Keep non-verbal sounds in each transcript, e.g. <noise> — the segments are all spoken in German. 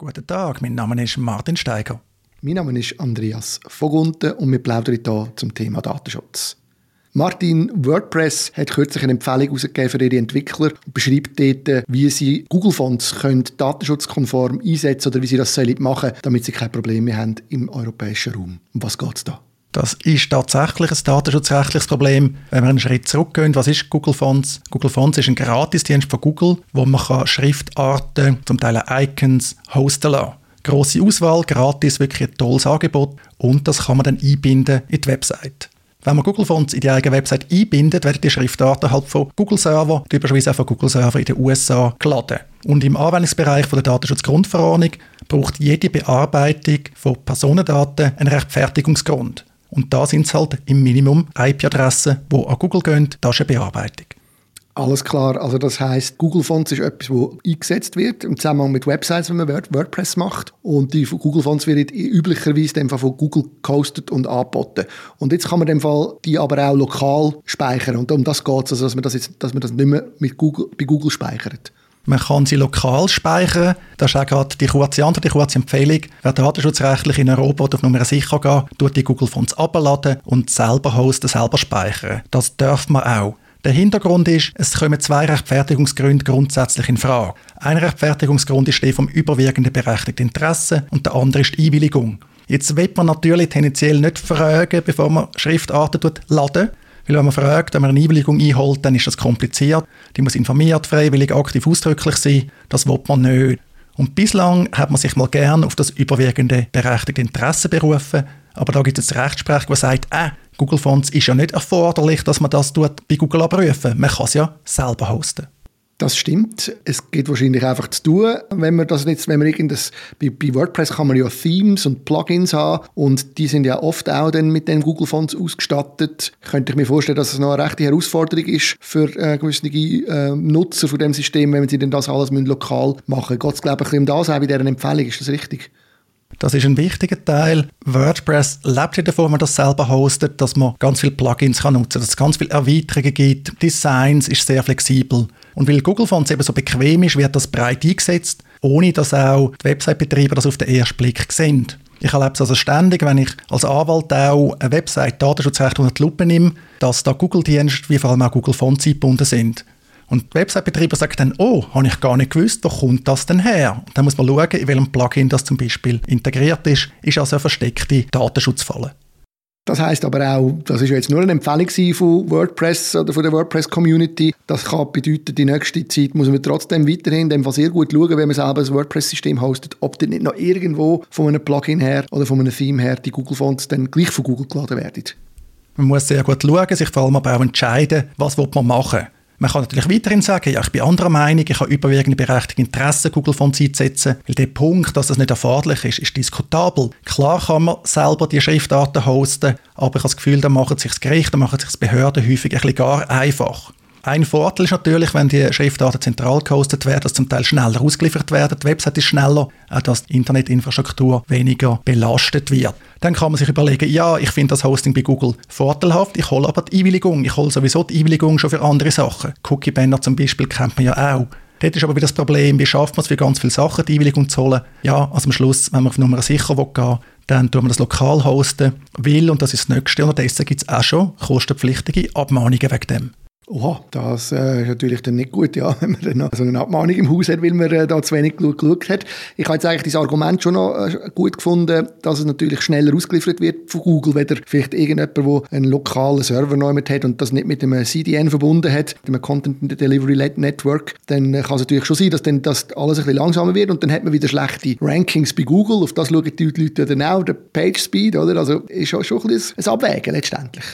Guten Tag, mein Name ist Martin Steiger. Mein Name ist Andreas Vogunten und wir plaudern hier zum Thema Datenschutz. Martin, WordPress hat kürzlich eine Empfehlung herausgegeben für ihre Entwickler und beschreibt dort, wie sie Google-Fonts datenschutzkonform einsetzen oder wie sie das machen sollen, damit sie kein Problem mehr haben im europäischen Raum. Um was geht es da? Das ist tatsächlich ein datenschutzrechtliches Problem. Wenn wir einen Schritt zurückgehen, was ist Google Fonts? Google Fonts ist ein Gratisdienst von Google, wo man Schriftarten, zum Teil Icons, hosten kann. Grosse Auswahl, gratis, wirklich ein tolles Angebot und das kann man dann einbinden in die Website. Wenn man Google Fonts in die eigene Website einbindet, werden die Schriftarten halt von Google Server, typischerweise auch von Google Server in den USA, geladen. Und im Anwendungsbereich von der Datenschutzgrundverordnung braucht jede Bearbeitung von Personendaten einen Rechtfertigungsgrund. Und da sind es halt im Minimum IP-Adressen, die an Google gehen, das ist eine Bearbeitung. Alles klar. Also das heißt, Google Fonts ist etwas, das eingesetzt wird im Zusammenhang mit Websites, wenn man WordPress macht. Und die Google Fonts werden üblicherweise von Google gehostet und angeboten. Und jetzt kann man in Fall die aber auch lokal speichern. Und um das geht es, also dass man das, dass man das nicht mehr mit Google, bei Google speichert. Man kann sie lokal speichern. Das ist auch gerade die kurze Antwort, die kurze Empfehlung. Wer datenschutzrechtlich in Europa auf Nummer sicher gehen, tut die Google Fonts abladen und selber hosten, selber speichern. Das darf man auch. Der Hintergrund ist, es kommen zwei Rechtfertigungsgründe grundsätzlich in Frage. Ein Rechtfertigungsgrund ist der vom überwiegenden berechtigten Interesse und der andere ist die Einwilligung. Jetzt wird man natürlich tendenziell nicht fragen, bevor man Schriftarten laden weil wenn man fragt, wenn man eine Einwilligung einholt, dann ist das kompliziert. Die muss informiert, freiwillig, aktiv, ausdrücklich sein. Das will man nicht. Und bislang hat man sich mal gern auf das überwiegende berechtigte Interesse berufen. Aber da gibt es Rechtsprechung, die sagt, äh, Google Fonts ist ja nicht erforderlich, dass man das bei Google abrufen. Man kann es ja selber hosten. Das stimmt. Es geht wahrscheinlich einfach zu tun, wenn man das jetzt, wenn man irgendwas, bei, bei, WordPress kann man ja Themes und Plugins haben und die sind ja oft auch dann mit den Google Fonts ausgestattet. Könnte ich mir vorstellen, dass es noch eine rechte Herausforderung ist für äh, gewisse äh, Nutzer von dem System, wenn sie denn das alles lokal machen müssen. Geht es, glaube ich, um das auch bei dieser Empfehlung, ist das richtig? Das ist ein wichtiger Teil. WordPress lebt ja davon, wenn man das selber hostet, dass man ganz viele Plugins kann nutzen kann, dass es ganz viele Erweiterungen gibt. Designs ist sehr flexibel. Und weil Google Fonts eben so bequem ist, wird das breit eingesetzt, ohne dass auch die Website-Betreiber das auf den ersten Blick sehen. Ich erlebe es also ständig, wenn ich als Anwalt auch eine Website Datenschutzrecht unter die Lupe nehme, dass da Google-Dienste wie vor allem auch Google Fonts eingebunden sind. Und der Website-Betreiber sagt dann, oh, habe ich gar nicht gewusst, wo kommt das denn her? Und dann muss man schauen, in welchem Plugin das zum Beispiel integriert ist. Ist also eine versteckte Datenschutzfalle. Das heißt aber auch, das ist jetzt nur eine Empfehlung von WordPress oder von der WordPress-Community. Das kann bedeuten, die nächste Zeit muss man trotzdem weiterhin dem sehr gut schauen, wenn man selber ein WordPress-System hostet, ob dann nicht noch irgendwo von einem Plugin her oder von einem Theme her die Google-Fonts dann gleich von Google geladen werden. Man muss sehr gut schauen, sich vor allem aber auch entscheiden, was man machen will. Man kann natürlich weiterhin sagen, ja, ich bin anderer Meinung, ich habe überwiegend berechtigte Interesse, Google Fonts einzusetzen, weil der Punkt, dass das nicht erforderlich ist, ist diskutabel. Klar kann man selber die Schriftarten hosten, aber ich habe das Gefühl, da machen sich das Gericht, da machen sich die Behörden häufig ein bisschen gar einfach. Ein Vorteil ist natürlich, wenn die Schriftarten zentral gehostet werden, dass zum Teil schneller ausgeliefert werden, die Website ist schneller, auch dass die Internetinfrastruktur weniger belastet wird. Dann kann man sich überlegen, ja, ich finde das Hosting bei Google vorteilhaft, ich hole aber die Einwilligung, ich hole sowieso die Einwilligung schon für andere Sachen. Cookie Banner zum Beispiel kennt man ja auch. Dort ist aber wieder das Problem, wie schafft man es für ganz viele Sachen, die Einwilligung zu holen. Ja, also am Schluss, wenn man auf Nummer sicher gehen will, dann tun wir das lokal hosten, weil, und das ist das Nächste, unterdessen gibt es auch schon kostenpflichtige Abmahnungen wegen dem. Oha, das äh, ist natürlich dann nicht gut, ja, <laughs> wenn man dann noch so eine Abmahnung im Haus hat, weil man äh, da zu wenig geschaut hat. Ich habe jetzt eigentlich dieses Argument schon noch äh, gut gefunden, dass es natürlich schneller ausgeliefert wird von Google, weder vielleicht irgendjemand, der einen lokalen Server neu hat und das nicht mit einem CDN verbunden hat, mit einem Content Delivery Network, dann kann es natürlich schon sein, dass dann das alles ein bisschen langsamer wird und dann hat man wieder schlechte Rankings bei Google. Auf das schauen die Leute dann auch, der Page Speed, oder? Also ist schon ein, bisschen ein Abwägen letztendlich.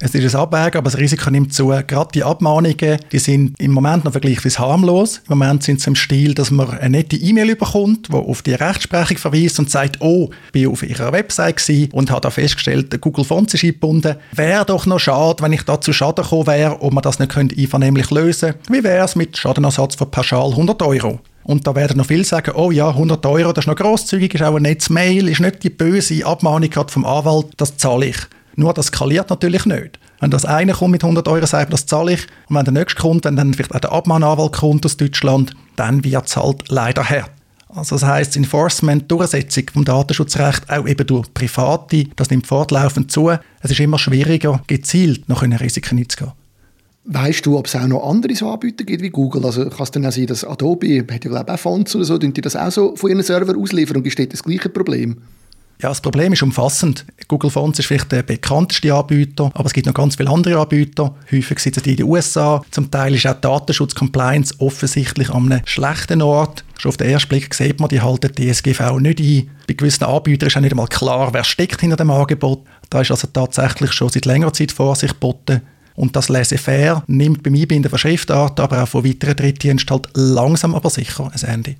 Es ist ein Abwägen, aber das Risiko nimmt zu. Gerade die Abmahnungen, die sind im Moment noch vergleichsweise harmlos. Im Moment sind sie im Stil, dass man eine nette E-Mail bekommt, die auf die Rechtsprechung verweist und sagt, oh, ich bin auf ihrer Website und habe da festgestellt, Google Fonts ist eingebunden. Wäre doch noch schade, wenn ich da zu Schaden gekommen wäre und man das nicht könnte einvernehmlich lösen Wie wäre es mit Schadenersatz von pauschal 100 Euro? Und da werden noch viele sagen, oh ja, 100 Euro, das ist noch grosszügig, ist auch ein nettes Mail, ist nicht die böse Abmahnung vom Anwalt, das zahle ich. Nur das skaliert natürlich nicht. Wenn das eine kommt mit 100 Euro, sagt das zahle ich. Und wenn der nächste kommt, wenn dann vielleicht auch der Abmahnanwalt kommt aus Deutschland, dann wird es halt leider hart. Also das heisst, Enforcement, Durchsetzung vom Datenschutzrecht auch eben durch Private, das nimmt fortlaufend zu. Es ist immer schwieriger, gezielt nach Risiken einzugehen. Weißt du, ob es auch noch andere so Anbieter gibt wie Google? Also kann es dann auch sein, dass Adobe, hat ja glaube auch Fonts oder so, die das auch so von ihren Servern ausliefern und besteht das gleiche Problem? Ja, das Problem ist umfassend. Google Fonts ist vielleicht der bekannteste Anbieter, aber es gibt noch ganz viele andere Anbieter. Häufig sitzen die in den USA. Zum Teil ist auch Datenschutz Compliance offensichtlich an einem schlechten Ort. Schon auf den ersten Blick sieht man, die halten DSGV nicht ein. Bei gewissen Anbietern ist auch nicht einmal klar, wer steckt hinter dem Angebot. Da ist also tatsächlich schon seit längerer Zeit Vorsicht geboten. Und das Laissez-faire nimmt beim Einbinden von Schriftarten, aber auch von weiteren Drittdiensten halt langsam aber sicher ein Ende.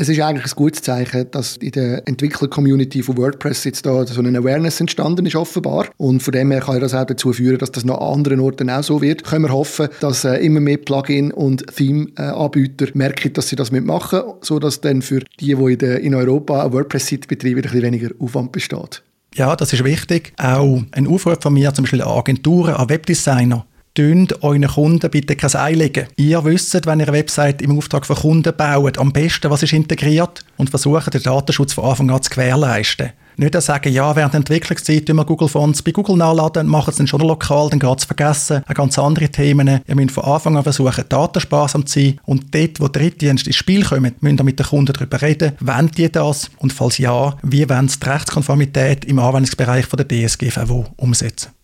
Es ist eigentlich ein gutes Zeichen, dass in der Entwickler-Community von WordPress jetzt da so eine Awareness entstanden ist, offenbar. Und von dem her kann das auch dazu führen, dass das noch an anderen Orten auch so wird. Können wir hoffen, dass äh, immer mehr Plugin- und Theme-Anbieter merken, dass sie das mitmachen, sodass dann für die, die in, Europa eine WordPress-Seite betreiben, ein bisschen weniger Aufwand besteht. Ja, das ist wichtig. Auch ein Aufruf von mir, zum Beispiel an Agenturen, an Webdesigner. Tönt euren Kunden bitte kein Ei legen. Ihr wisst, wenn ihr eine Website im Auftrag von Kunden baut, am besten, was ist integriert und versucht, den Datenschutz von Anfang an zu gewährleisten. Nicht sagen, ja, während der Entwicklungszeit wir Google Fonts bei Google nachladen, machen es dann schon lokal, dann geht es vergessen. Auch ganz andere Themen. Ihr müsst von Anfang an versuchen, datensparsam zu sein. Und dort, wo Drittdienste ins Spiel kommen, müsst ihr mit den Kunden darüber reden. Wollen die das? Und falls ja, wie wollen sie die Rechtskonformität im Anwendungsbereich der DSGVO umsetzen?